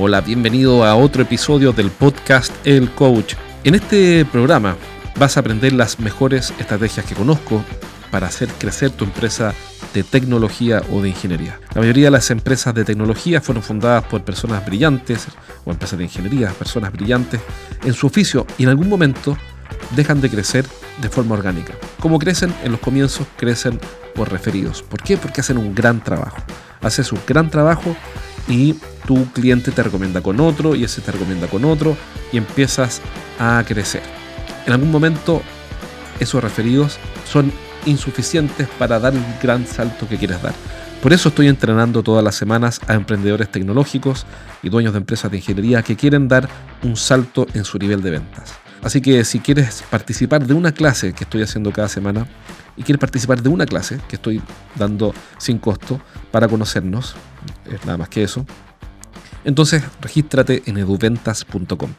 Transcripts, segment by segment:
Hola, bienvenido a otro episodio del podcast El Coach. En este programa vas a aprender las mejores estrategias que conozco para hacer crecer tu empresa de tecnología o de ingeniería. La mayoría de las empresas de tecnología fueron fundadas por personas brillantes o empresas de ingeniería, personas brillantes en su oficio y en algún momento dejan de crecer de forma orgánica. Como crecen en los comienzos, crecen por referidos. ¿Por qué? Porque hacen un gran trabajo. Haces un gran trabajo y tu cliente te recomienda con otro y ese te recomienda con otro y empiezas a crecer. En algún momento esos referidos son insuficientes para dar el gran salto que quieres dar. Por eso estoy entrenando todas las semanas a emprendedores tecnológicos y dueños de empresas de ingeniería que quieren dar un salto en su nivel de ventas. Así que si quieres participar de una clase que estoy haciendo cada semana y quieres participar de una clase que estoy dando sin costo para conocernos, es nada más que eso, entonces regístrate en eduventas.com.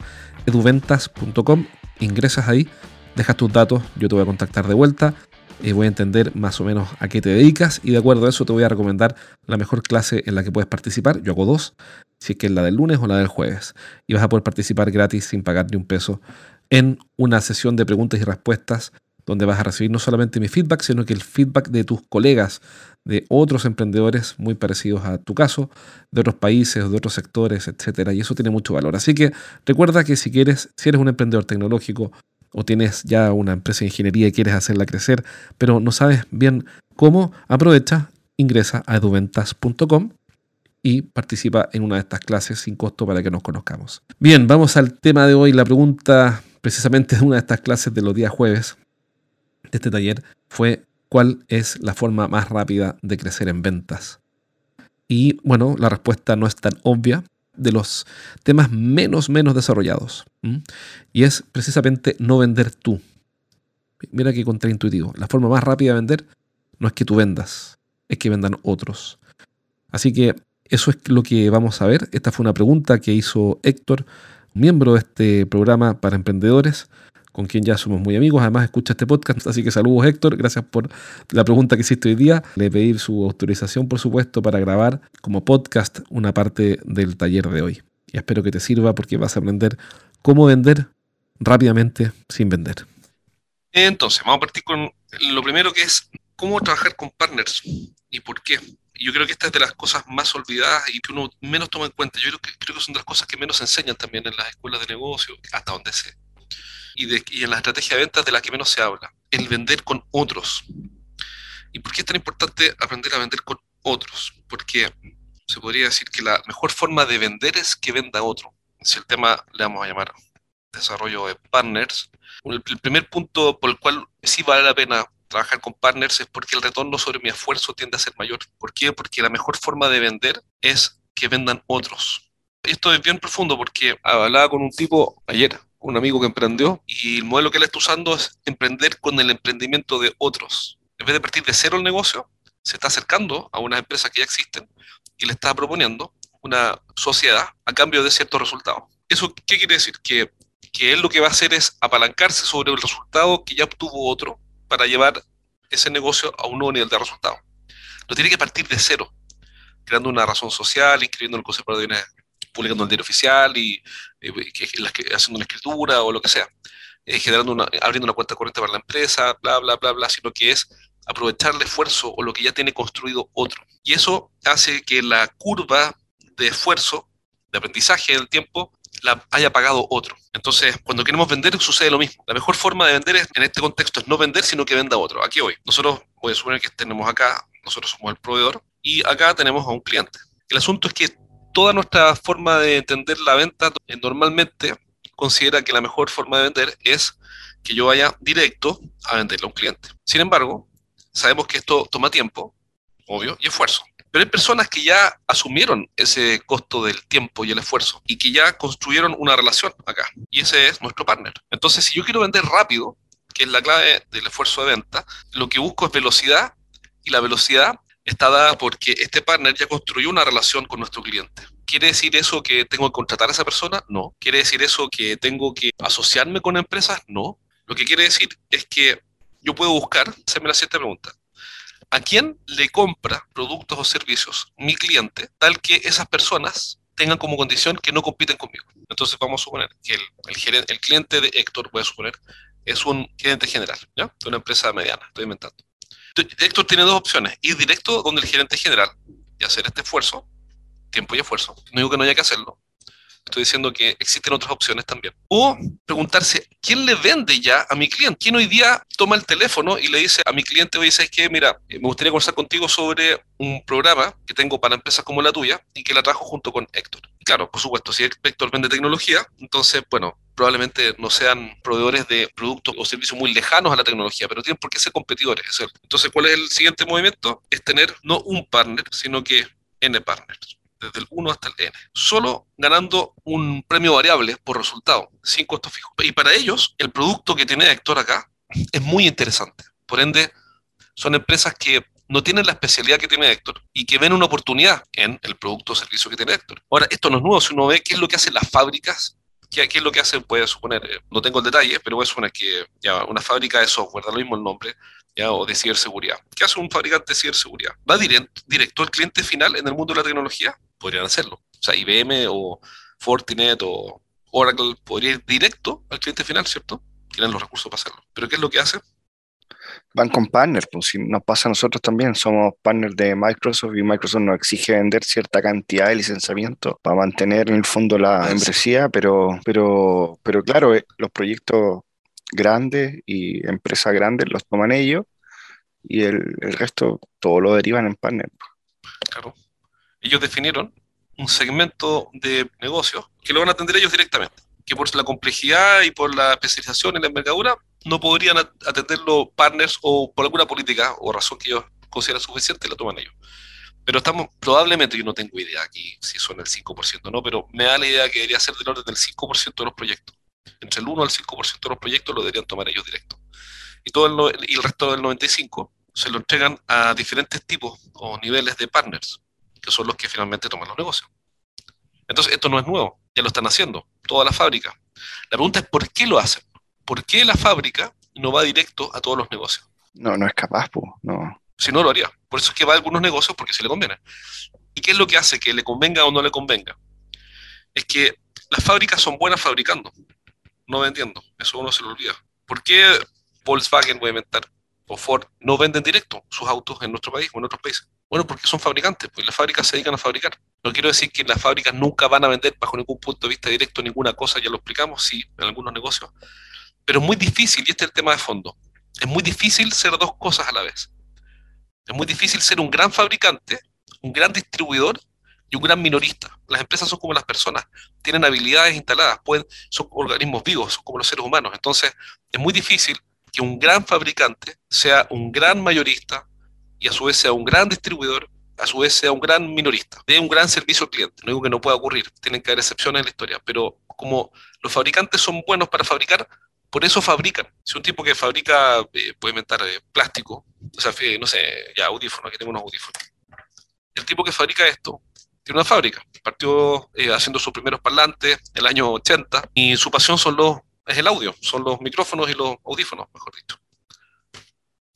Eduventas.com, ingresas ahí, dejas tus datos, yo te voy a contactar de vuelta, y voy a entender más o menos a qué te dedicas y de acuerdo a eso te voy a recomendar la mejor clase en la que puedes participar. Yo hago dos, si es que es la del lunes o la del jueves. Y vas a poder participar gratis sin pagar ni un peso en una sesión de preguntas y respuestas donde vas a recibir no solamente mi feedback, sino que el feedback de tus colegas, de otros emprendedores muy parecidos a tu caso, de otros países, de otros sectores, etcétera, y eso tiene mucho valor. Así que recuerda que si quieres, si eres un emprendedor tecnológico o tienes ya una empresa de ingeniería y quieres hacerla crecer, pero no sabes bien cómo, aprovecha, ingresa a eduventas.com y participa en una de estas clases sin costo para que nos conozcamos. Bien, vamos al tema de hoy. La pregunta precisamente de una de estas clases de los días jueves de este taller fue ¿cuál es la forma más rápida de crecer en ventas? Y bueno, la respuesta no es tan obvia, de los temas menos, menos desarrollados. Y es precisamente no vender tú. Mira qué contraintuitivo. La forma más rápida de vender no es que tú vendas, es que vendan otros. Así que eso es lo que vamos a ver. Esta fue una pregunta que hizo Héctor, miembro de este programa para emprendedores con quien ya somos muy amigos. Además, escucha este podcast. Así que saludos, Héctor. Gracias por la pregunta que hiciste hoy día. Le pedí su autorización, por supuesto, para grabar como podcast una parte del taller de hoy. Y espero que te sirva porque vas a aprender cómo vender rápidamente sin vender. Entonces, vamos a partir con lo primero que es cómo trabajar con partners y por qué. Yo creo que esta es de las cosas más olvidadas y que uno menos toma en cuenta. Yo creo que, creo que son de las cosas que menos enseñan también en las escuelas de negocio, hasta donde sé y, en la estrategia de ventas de la que menos se habla, el vender con otros. ¿Y por qué es tan importante aprender a vender con otros? Porque se podría decir que la mejor forma de vender es que venda otro. Si el tema le vamos a llamar desarrollo de partners, el, primer punto por el cual sí vale la pena trabajar con partners es porque el retorno sobre mi esfuerzo tiende a ser mayor. ¿Por qué? Porque la mejor forma de vender es que vendan otros. Esto es bien profundo porque hablaba con un tipo ayer un amigo que emprendió y el modelo que él está usando es emprender con el emprendimiento de otros. En vez de partir de cero el negocio, se está acercando a unas empresas que ya existen y le está proponiendo una sociedad a cambio de ciertos resultados. ¿Eso qué quiere decir? Que, que él lo que va a hacer es apalancarse sobre el resultado que ya obtuvo otro para llevar ese negocio a un nuevo nivel de resultado. No tiene que partir de cero, creando una razón social, inscribiendo el concepto de publicando el diario oficial y eh, haciendo una escritura o lo que sea, eh, generando una, abriendo una cuenta corriente para la empresa, bla, bla, bla, bla, sino que es aprovechar el esfuerzo o lo que ya tiene construido otro. Y eso hace que la curva de esfuerzo, de aprendizaje del tiempo, la haya pagado otro. Entonces, cuando queremos vender, sucede lo mismo. La mejor forma de vender en este contexto es no vender, sino que venda otro. Aquí hoy. Nosotros, voy a suponer que tenemos acá, nosotros somos el proveedor, y acá tenemos a un cliente. El asunto es que toda nuestra forma de entender la venta normalmente considera que la mejor forma de vender es que yo vaya directo a venderle a un cliente. Sin embargo, sabemos que esto toma tiempo, obvio, y esfuerzo. Pero hay personas que ya asumieron ese costo del tiempo y el esfuerzo y que ya construyeron una relación acá. Y ese es nuestro partner. Entonces, si yo quiero vender rápido, que es la clave del esfuerzo de venta, lo que busco es velocidad y la velocidad está dada porque este partner ya construyó una relación con nuestro cliente. ¿Quiere decir eso que tengo que contratar a esa persona? No. ¿Quiere decir eso que tengo que asociarme con empresas? No. Lo que quiere decir es que yo puedo buscar, hacerme la siguiente pregunta. ¿A quién le compra productos o servicios mi cliente tal que esas personas tengan como condición que no compiten conmigo? Entonces vamos a suponer que el, cliente de Héctor, voy a suponer, es un gerente general, ¿ya? De una empresa mediana, estoy inventando. Héctor tiene dos opciones, ir directo donde el gerente general y hacer este esfuerzo, tiempo y esfuerzo. No digo que no haya que hacerlo, Estoy diciendo que existen otras opciones también. O preguntarse, ¿quién le vende ya a mi cliente? ¿Quién hoy día toma el teléfono y le dice a mi cliente, oye, ¿sabes qué? Mira, eh, me gustaría conversar contigo sobre un programa que tengo para empresas como la tuya y que la trajo junto con Héctor. Claro, por supuesto, si Héctor vende tecnología, entonces, bueno, probablemente no sean proveedores de productos o servicios muy lejanos a la tecnología, pero tienen por qué ser competidores. Entonces, ¿cuál es el siguiente movimiento? Es tener no un partner, sino que N partners desde el 1 hasta el n, solo ganando un premio variable por resultado, sin costo fijo. Y para ellos, el producto que tiene Héctor acá es muy interesante. Por ende, son empresas que no tienen la especialidad que tiene Héctor y que ven una oportunidad en el producto o servicio que tiene Héctor. Ahora, esto no es nuevo, si uno ve qué es lo que hacen las fábricas, qué, es lo que hacen, puede suponer, eh, no tengo el detalle, pero puede suponer que ya una fábrica de software, da lo mismo el nombre, ya, o de ciberseguridad. ¿Qué hace un fabricante de ciberseguridad? ¿Va directo, directo al cliente final en el mundo de la tecnología? podrían hacerlo. O sea, IBM o Fortinet o Oracle podría ir directo al cliente final, ¿cierto? Tienen los recursos para hacerlo. Pero ¿qué es lo que hace? Van con partners, pues si nos pasa a nosotros también, somos partners de Microsoft y Microsoft nos exige vender cierta cantidad de licenciamiento para mantener en el fondo la membresía, pero, pero, pero claro, eh, los proyectos grandes y empresas grandes los toman ellos y el, el resto todo lo derivan en partners. Claro ellos definieron un segmento de negocio que lo van a atender ellos directamente, que por la complejidad y por la especialización en la envergadura no podrían atenderlo partners o por alguna política o razón que ellos consideran suficiente, la toman ellos. Pero estamos, probablemente, yo no tengo idea aquí si son el 5% o no, pero me da la idea que debería ser del orden del 5% de los proyectos. Entre el 1 al 5% de los proyectos lo deberían tomar ellos directo. Y, todo el, y el resto del 95% se lo entregan a diferentes tipos o niveles de partners que son los que finalmente toman los negocios. Entonces, esto no es nuevo, ya lo están haciendo, todas las fábricas. La pregunta es, ¿por qué lo hacen? ¿Por qué la fábrica no va directo a todos los negocios? No, no es capaz, pues, no. Si no, lo haría. Por eso es que va a algunos negocios porque se le conviene. ¿Y qué es lo que hace que le convenga o no le convenga? Es que las fábricas son buenas fabricando, no vendiendo. Eso uno se lo olvida. ¿Por qué Volkswagen, voy a inventar, o Ford, no venden directo sus autos en nuestro país o en otros países? Bueno, porque son fabricantes, pues las fábricas se dedican a fabricar. No quiero decir que las fábricas nunca van a vender bajo ningún punto de vista directo ninguna cosa, ya lo explicamos, sí, en algunos negocios. Pero es muy difícil, y este es el tema de fondo, es muy difícil ser dos cosas a la vez. Es muy difícil ser un gran fabricante, un gran distribuidor y un gran minorista. Las empresas son como las personas, tienen habilidades instaladas, pueden, son organismos vivos, son como los seres humanos. Entonces, es muy difícil que un gran fabricante sea un gran mayorista, y a su vez sea un gran distribuidor, a su vez sea un gran minorista, de un gran servicio al cliente. No digo que no pueda ocurrir, tienen que haber excepciones en la historia, pero como los fabricantes son buenos para fabricar, por eso fabrican. Si un tipo que fabrica, eh, puede inventar eh, plástico, o sea, no sé, ya audífonos, aquí tengo unos audífonos. El tipo que fabrica esto tiene una fábrica, partió eh, haciendo sus primeros parlantes el año 80 y su pasión son los, es el audio, son los micrófonos y los audífonos, mejor dicho.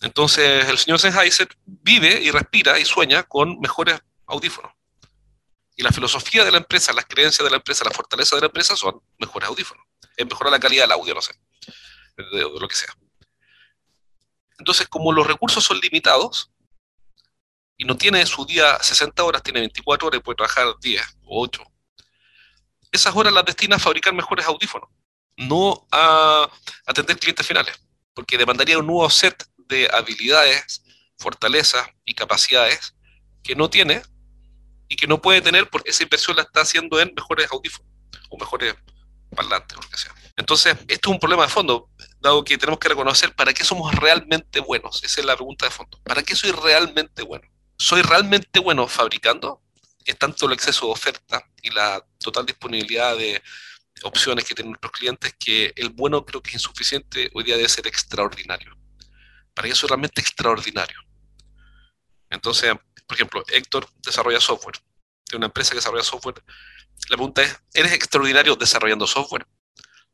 Entonces el señor Sennheiser vive y respira y sueña con mejores audífonos. Y la filosofía de la empresa, las creencias de la empresa, la fortaleza de la empresa son mejores audífonos. Es mejorar la calidad del audio, no sé, de, lo que sea. Entonces, como los recursos son limitados, y no tiene su día 60 horas, tiene 24 horas y puede trabajar 10 o 8, esas horas las destina a fabricar mejores audífonos, no a atender clientes finales, porque demandaría un nuevo set de habilidades, fortalezas y capacidades que no tiene y que no puede tener porque esa inversión la está haciendo en mejores audífonos o mejores parlantes o lo que sea. Entonces, esto es un problema de fondo, dado que tenemos que reconocer para qué somos realmente buenos. Esa es la pregunta de fondo. ¿Para qué soy realmente bueno? ¿Soy realmente bueno fabricando? Es tanto el exceso de oferta y la total disponibilidad de opciones que tienen nuestros clientes que el bueno creo que es insuficiente, hoy día debe ser extraordinario para que es realmente extraordinario. Entonces, por ejemplo, Héctor desarrolla software, de una empresa que desarrolla software. La pregunta es, ¿eres extraordinario desarrollando software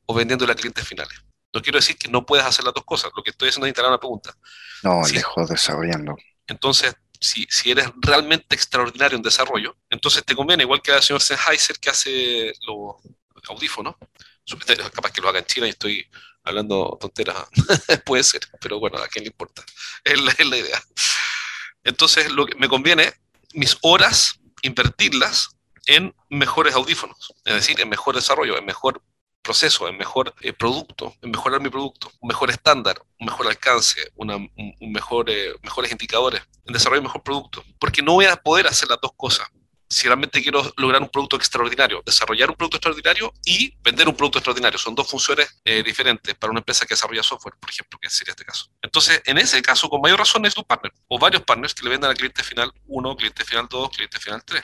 o vendiéndole a clientes finales? No quiero decir que no puedas hacer las dos cosas, lo que estoy haciendo es instalar una pregunta. No, lejos desarrollando. Entonces, si, si, eres realmente extraordinario en desarrollo, entonces te conviene, igual que el señor Sennheiser que hace los audífonos, capaz que lo haga en China y estoy hablando tonteras, puede ser, pero bueno, a quién le importa, es la, es la idea. Entonces, lo que me conviene, mis horas, invertirlas en mejores audífonos, es decir, en mejor desarrollo, en mejor proceso, en mejor eh, producto, en mejorar mi producto, un mejor estándar, un mejor alcance, un, mejor, eh, mejores indicadores, en desarrollar mejor producto. Porque no voy a poder hacer las dos cosas. Si realmente quiero lograr un producto extraordinario, desarrollar un producto extraordinario y vender un producto extraordinario. Son dos funciones eh, diferentes para una empresa que desarrolla software, por ejemplo, que sería este caso. Entonces, en ese caso, con mayor razón es un partner o varios partners que le vendan al cliente final 1, cliente final 2, cliente final 3.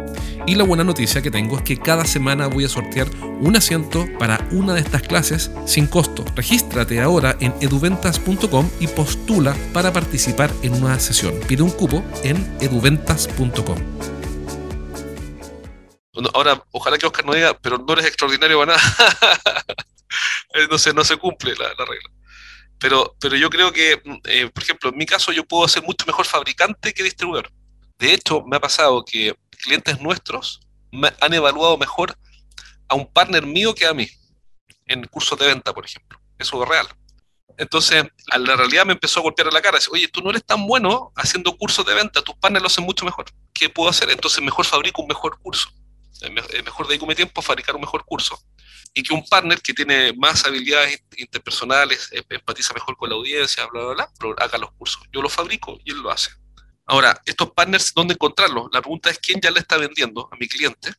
Y la buena noticia que tengo es que cada semana voy a sortear un asiento para una de estas clases sin costo. Regístrate ahora en eduventas.com y postula para participar en una sesión. Pide un cupo en eduventas.com. Ahora, ojalá que Oscar no diga, pero no eres extraordinario para nada. no, se, no se cumple la, regla. Pero, pero yo creo que, eh, por ejemplo, en mi caso yo puedo ser mucho mejor fabricante que distribuidor. De hecho, me ha pasado que clientes nuestros han evaluado mejor a un partner mío que a mí en cursos de venta, por ejemplo. Eso es real. Entonces, a la realidad me empezó a golpear en la cara. Oye, tú no eres tan bueno haciendo cursos de venta, tus partners lo hacen mucho mejor. ¿Qué puedo hacer? Entonces, mejor fabrico un mejor curso. Mejor dedico mi tiempo a fabricar un mejor curso. Y que un partner que tiene más habilidades interpersonales, eh, empatiza mejor con la audiencia, bla, bla, haga los cursos. Yo los fabrico y él lo hace. Ahora, estos partners, ¿dónde encontrarlos? La pregunta es quién ya le está vendiendo a mi cliente.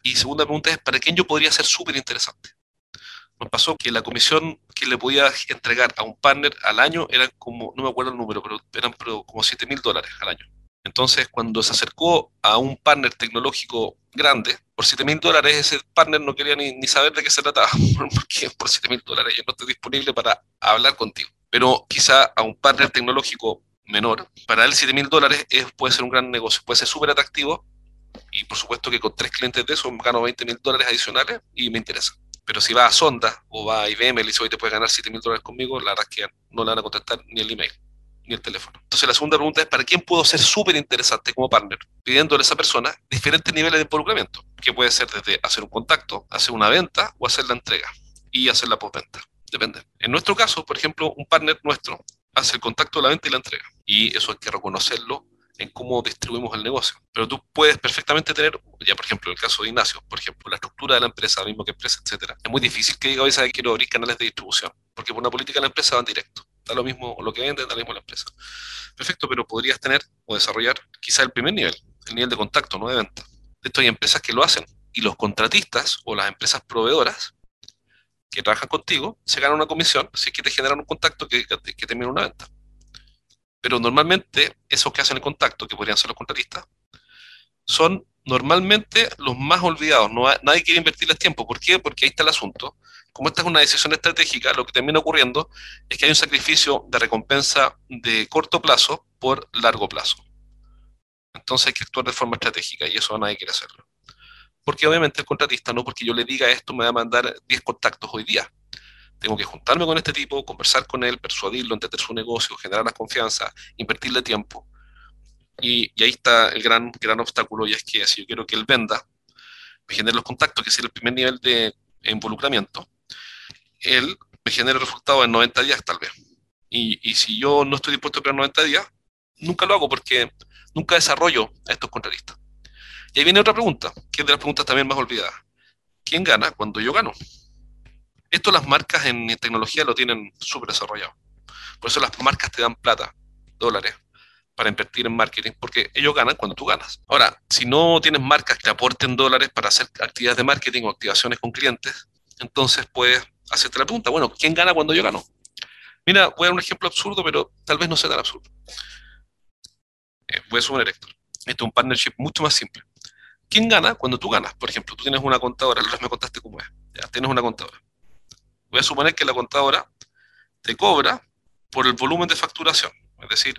Y segunda pregunta es, ¿para quién yo podría ser súper interesante? Nos pasó que la comisión que le podía entregar a un partner al año eran como, no me acuerdo el número, pero eran como 7 mil dólares al año. Entonces, cuando se acercó a un partner tecnológico grande, por 7 mil dólares ese partner no quería ni, ni, saber de qué se trataba, porque por 7 mil dólares yo no estoy disponible para hablar contigo. Pero quizá a un partner tecnológico menor, para él 7 mil dólares puede ser un gran negocio, puede ser súper atractivo y por supuesto que con tres clientes de eso gano 20 mil dólares adicionales y me interesa. Pero si va a Sonda o va a IBM y dice, hoy te puedes ganar 7 mil dólares conmigo, la verdad es que no le van a contestar ni el email ni el teléfono. Entonces la segunda pregunta es, ¿para quién puedo ser súper interesante como partner? Pidiéndole a esa persona diferentes niveles de involucramiento, que puede ser desde hacer un contacto, hacer una venta o hacer la entrega y hacer la postventa. Depende. En nuestro caso, por ejemplo, un partner nuestro hace el contacto de la venta y la entrega. Y eso hay que reconocerlo en cómo distribuimos el negocio. Pero tú puedes perfectamente tener, ya por ejemplo, en el caso de Ignacio, por ejemplo, la estructura de la empresa, mismo que empresa, etcétera. Es muy difícil que diga, hoy que quiero abrir canales de distribución, porque por una política de la empresa van directo. Da lo mismo lo que venden, da lo mismo la empresa. Perfecto, pero podrías tener o desarrollar quizá el primer nivel, el nivel de contacto, no de venta. De hecho, hay empresas que lo hacen y los contratistas o las empresas proveedoras que trabajan contigo se ganan una comisión si es que te generan un contacto que, que, una venta. Pero normalmente esos que hacen el contacto, que podrían ser los contratistas, son normalmente los más olvidados. No nadie quiere invertirles tiempo. ¿Por qué? Porque ahí está el asunto. Como esta es una decisión estratégica, lo que termina ocurriendo es que hay un sacrificio de recompensa de corto plazo por largo plazo. Entonces hay que actuar de forma estratégica y eso nadie quiere hacerlo. Porque obviamente el contratista, no porque yo le diga esto, me va a mandar 10 contactos hoy día. Tengo que juntarme con este tipo, conversar con él, persuadirlo, entender su negocio, generar la confianza, invertirle tiempo. Y, ahí está el gran, gran obstáculo, y es que si yo quiero que él venda, me genere los contactos, que es el primer nivel de involucramiento, él me genera resultados en 90 días tal vez. Y, y, si yo no estoy dispuesto a esperar 90 días, nunca lo hago porque nunca desarrollo a estos contratistas. Y ahí viene otra pregunta, que es de las preguntas también más olvidadas. ¿Quién gana cuando yo gano? Esto las marcas en tecnología lo tienen súper desarrollado. Por eso las marcas te dan plata, dólares, para invertir en marketing, porque ellos ganan cuando tú ganas. Ahora, si no tienes marcas que te aporten dólares para hacer actividades de marketing o activaciones con clientes, entonces puedes hacerte la pregunta, bueno, ¿quién gana cuando yo gano? Mira, voy a dar un ejemplo absurdo, pero tal vez no sea tan absurdo. Eh, voy a suponer esto. Esto es un partnership mucho más simple. ¿Quién gana cuando tú ganas? Por ejemplo, tú tienes una contadora, me contaste cómo es. Ya, tienes una contadora. Suponer que la contadora te cobra por el volumen de facturación. Es decir,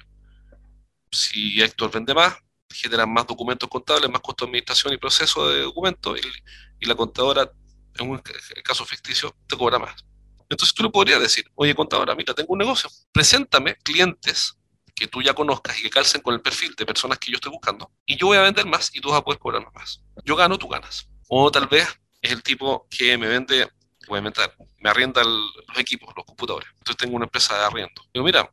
si Héctor vende más, generan más documentos contables, más costo de administración y proceso de documentos, y, la contadora, en un caso ficticio, te cobra más. Entonces tú le podrías decir, oye contadora, mira, tengo un negocio, preséntame clientes que tú ya conozcas y que calcen con el perfil de personas que yo estoy buscando, y yo voy a vender más y tú vas a poder cobrar más. Yo gano, tú ganas. O tal vez es el tipo que me vende, inventar, me arrienda los equipos, los computadores. Entonces tengo una empresa de arriendo. Digo, mira,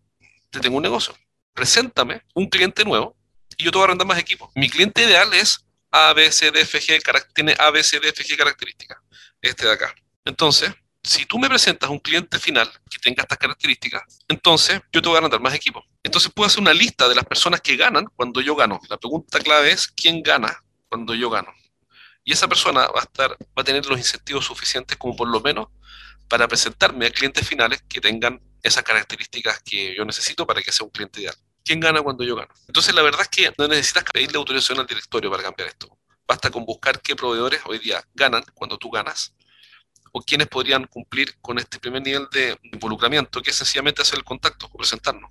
te tengo un negocio, preséntame un cliente nuevo y yo te voy a arrendar más equipos. Mi cliente ideal es A, B, C, D, F, G, tiene A, B, C, D, F, G características. Este de acá. Entonces, si tú me presentas un cliente final que tenga estas características, entonces yo te voy a ganar más equipos. Entonces puedo hacer una lista de las personas que ganan cuando yo gano. La pregunta clave es quién gana cuando yo gano. Y esa persona va a estar, va a tener los incentivos suficientes como por lo menos para presentarme a clientes finales que tengan esas características que yo necesito para que sea un cliente ideal. ¿Quién gana cuando yo gano? Entonces la verdad es que no necesitas pedirle autorización al directorio para cambiar esto. Basta con buscar qué proveedores hoy día ganan cuando tú ganas o quienes podrían cumplir con este primer nivel de involucramiento, que es sencillamente hacer el contacto o presentarnos.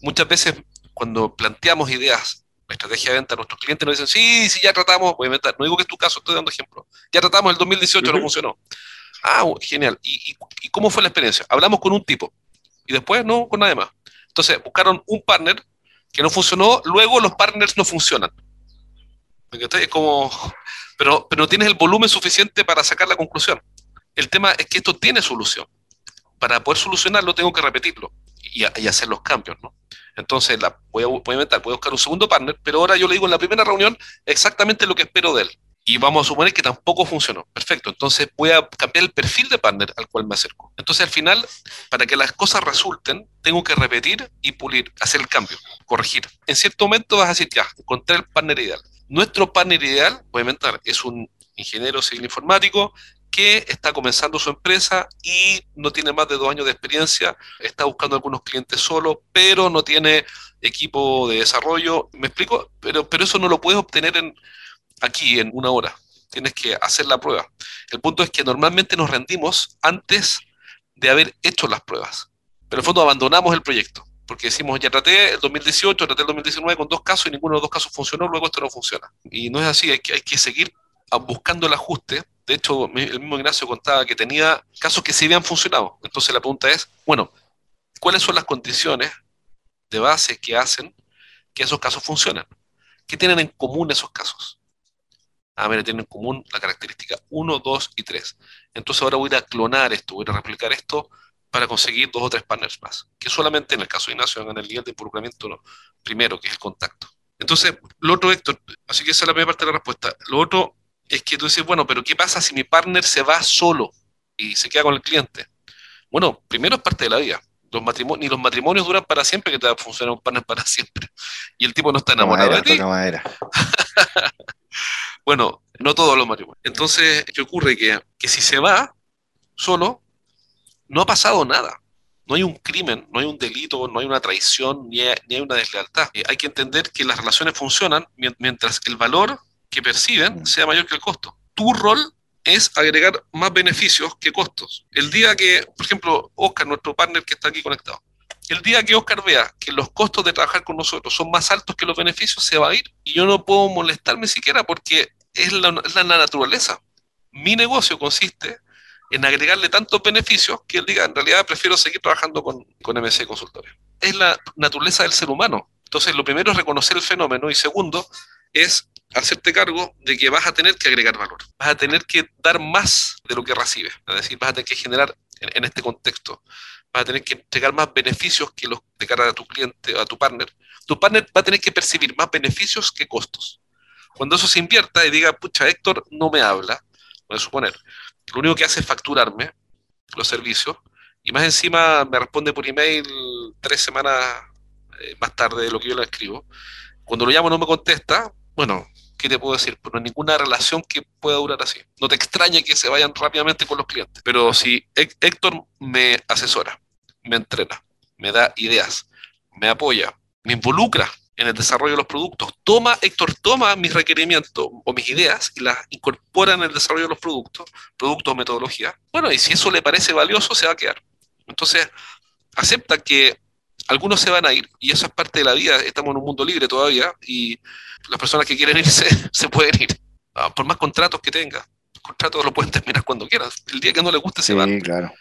Muchas veces cuando planteamos ideas, estrategia de venta, nuestros clientes nos dicen, sí, sí, ya tratamos, voy a inventar, no digo que es tu caso, estoy dando ejemplo, ya tratamos el 2018, no funcionó. Ah, genial. ¿Y, ¿Y, cómo fue la experiencia? Hablamos con un tipo y después no con nadie más. Entonces buscaron un partner que no funcionó, luego los partners no funcionan. Es como, pero, pero no tienes el volumen suficiente para sacar la conclusión. El tema es que esto tiene solución. Para poder solucionarlo tengo que repetirlo y, hacer los cambios, ¿no? Entonces la, voy, a, voy a inventar, voy a buscar un segundo partner, pero ahora yo le digo en la primera reunión exactamente lo que espero de él. Y vamos a suponer que tampoco funcionó. Perfecto. Entonces voy a cambiar el perfil de partner al cual me acerco. Entonces al final, para que las cosas resulten, tengo que repetir y pulir, hacer el cambio, corregir. En cierto momento vas a decir, ya, encontré el partner ideal. Nuestro partner ideal, voy a inventar, es un ingeniero civil informático que está comenzando su empresa y no tiene más de dos años de experiencia, está buscando algunos clientes solo, pero no tiene equipo de desarrollo. ¿Me explico? Pero, pero eso no lo puedes obtener en, aquí en una hora. Tienes que hacer la prueba. El punto es que normalmente nos rendimos antes de haber hecho las pruebas. Pero en el fondo abandonamos el proyecto. Porque decimos, ya traté el 2018, traté el 2019 con dos casos y ninguno de los dos casos funcionó, luego esto no funciona. Y no es así, hay que, hay que seguir buscando el ajuste de hecho, el mismo Ignacio contaba que tenía casos que sí habían funcionado. Entonces la pregunta es, bueno, ¿cuáles son las condiciones de base que hacen que esos casos funcionen? ¿Qué tienen en común esos casos? Ah, mira, tienen en común la característica 1, 2 y 3. Entonces ahora voy a clonar esto, voy a replicar esto para conseguir dos o tres partners más, que solamente en el caso de Ignacio hagan el nivel de involucramiento primero, que es el contacto. Entonces, lo otro, Héctor, así que esa es la primera parte de la respuesta. Lo otro es que tú dices, bueno, pero ¿qué pasa si mi partner se va solo y se queda con el cliente? Bueno, primero es parte de la vida. Los matrimonios, ni los matrimonios duran para siempre, que te va a funcionar un partner para siempre. Y el tipo no está enamorado de ti. bueno, no todos los matrimonios. Entonces, ¿qué ocurre? Que, que si se va solo, no ha pasado nada. No hay un crimen, no hay un delito, no hay una traición, ni hay, ni hay una deslealtad. Eh, hay que entender que las relaciones funcionan mientras el valor que perciben sea mayor que el costo. Tu rol es agregar más beneficios que costos. El día que, por ejemplo, Oscar, nuestro partner que está aquí conectado, el día que Oscar vea que los costos de trabajar con nosotros son más altos que los beneficios, se va a ir. Y yo no puedo molestarme siquiera porque es la, naturaleza. Mi negocio consiste en agregarle tantos beneficios que él diga, en realidad prefiero seguir trabajando con, con MC Consultores. Es la naturaleza del ser humano. Entonces, lo primero es reconocer el fenómeno y segundo es hacerte cargo de que vas a tener que agregar valor, vas a tener que dar más de lo que recibes, es decir, vas a tener que generar en, este contexto, vas a tener que entregar más beneficios que los de cara a tu cliente, a tu partner. Tu partner va a tener que percibir más beneficios que costos. Cuando eso se invierta y diga, pucha, Héctor no me habla, voy a suponer, lo único que hace es facturarme los servicios y más encima me responde por email tres semanas eh, más tarde de lo que yo le escribo. Cuando lo llamo no me contesta, bueno, ¿qué te puedo decir? Pero ninguna relación que pueda durar así. No te extrañe que se vayan rápidamente con los clientes. Pero si Héctor me asesora, me entrena, me da ideas, me apoya, me involucra, en el desarrollo de los productos. Toma, Héctor, toma mis requerimientos o mis ideas y las incorpora en el desarrollo de los productos, productos o metodología. Bueno, y si eso le parece valioso, se va a quedar. Entonces, acepta que algunos se van a ir y eso es parte de la vida. Estamos en un mundo libre todavía y las personas que quieren irse se pueden ir, ah, por más contratos que tenga. Los contratos lo pueden terminar cuando quieras. El día que no les guste, se van. claro.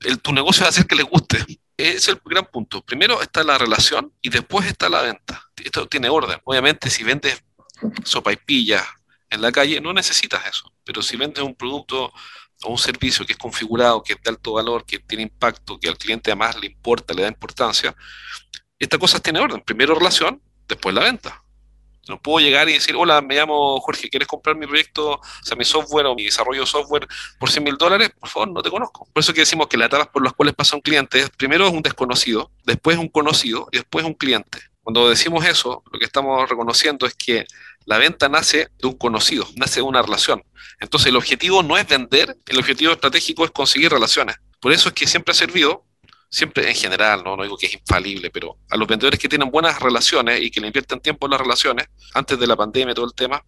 El, tu negocio va a hacer que les guste. Ese es el gran punto. Primero está la relación y después está la venta. Esto tiene orden. Obviamente, si vendes sopa y pilla en la calle, no necesitas eso. Pero si vendes un producto o un servicio que es configurado, que es de alto valor, que tiene impacto, que al cliente además le importa, le da importancia, estas cosas tienen orden. Primero relación, después la venta. No puedo llegar y decir, hola, me llamo Jorge, ¿quieres comprar mi proyecto, o sea, mi software o mi desarrollo de software por 100 mil dólares? Por favor, no te conozco. Por eso que decimos que las etapas por las cuales pasa un cliente primero es un desconocido, después un conocido y después un cliente. Cuando decimos eso, lo que estamos reconociendo es que la venta nace de un conocido, nace de una relación. Entonces el objetivo no es vender, el objetivo estratégico es conseguir relaciones. Por eso es que siempre ha servido siempre en general, ¿no? no digo que es infalible, pero a los vendedores que tienen buenas relaciones y que le invierten tiempo en las relaciones, antes de la pandemia y todo el tema,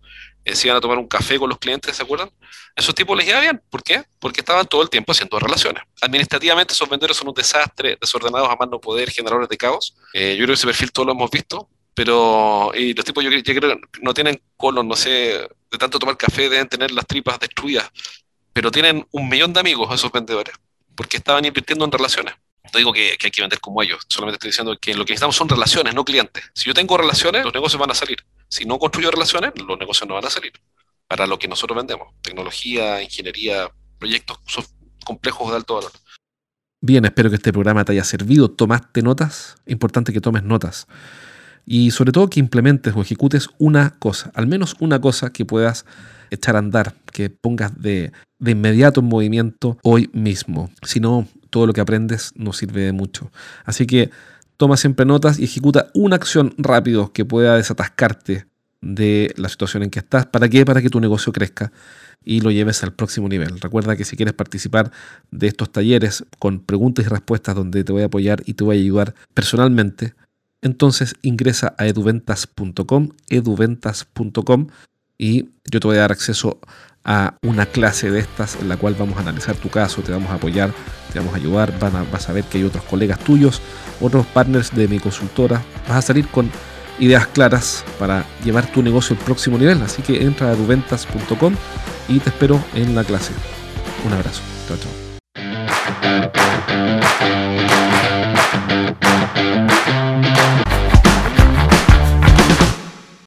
eh, se iban a tomar un café con los clientes, ¿se acuerdan? Esos tipos les iba bien. ¿Por qué? Porque estaban todo el tiempo haciendo relaciones. Administrativamente esos vendedores son un desastre, desordenados a más no poder, generadores de caos. Eh, yo creo que ese perfil todos lo hemos visto, pero y los tipos yo, yo creo que no tienen colon, no sé, de tanto tomar café deben tener las tripas destruidas, pero tienen un millón de amigos esos vendedores, porque estaban invirtiendo en relaciones. No digo que, hay que vender como ellos, solamente estoy diciendo que lo que necesitamos son relaciones, no clientes. Si yo tengo relaciones, los negocios van a salir. Si no construyo relaciones, los negocios no van a salir. Para lo que nosotros vendemos, tecnología, ingeniería, proyectos complejos de alto valor. Bien, espero que este programa te haya servido. ¿Tomaste notas? Importante que tomes notas. Y sobre todo que implementes o ejecutes una cosa, al menos una cosa que puedas echar a andar, que pongas de, de inmediato en movimiento hoy mismo. Si no, todo lo que aprendes no sirve de mucho. Así que toma siempre notas y ejecuta una acción rápido que pueda desatascarte de la situación en que estás. ¿Para qué? Para que tu negocio crezca y lo lleves al próximo nivel. Recuerda que si quieres participar de estos talleres con preguntas y respuestas donde te voy a apoyar y te voy a ayudar personalmente, entonces ingresa a eduventas.com, eduventas.com y yo te voy a dar acceso a una clase de estas en la cual vamos a analizar tu caso, te vamos a apoyar, te vamos a ayudar, vas a ver que hay otros colegas tuyos, otros partners de mi consultora, vas a salir con ideas claras para llevar tu negocio al próximo nivel, así que entra a duventas.com y te espero en la clase. Un abrazo, chao chao.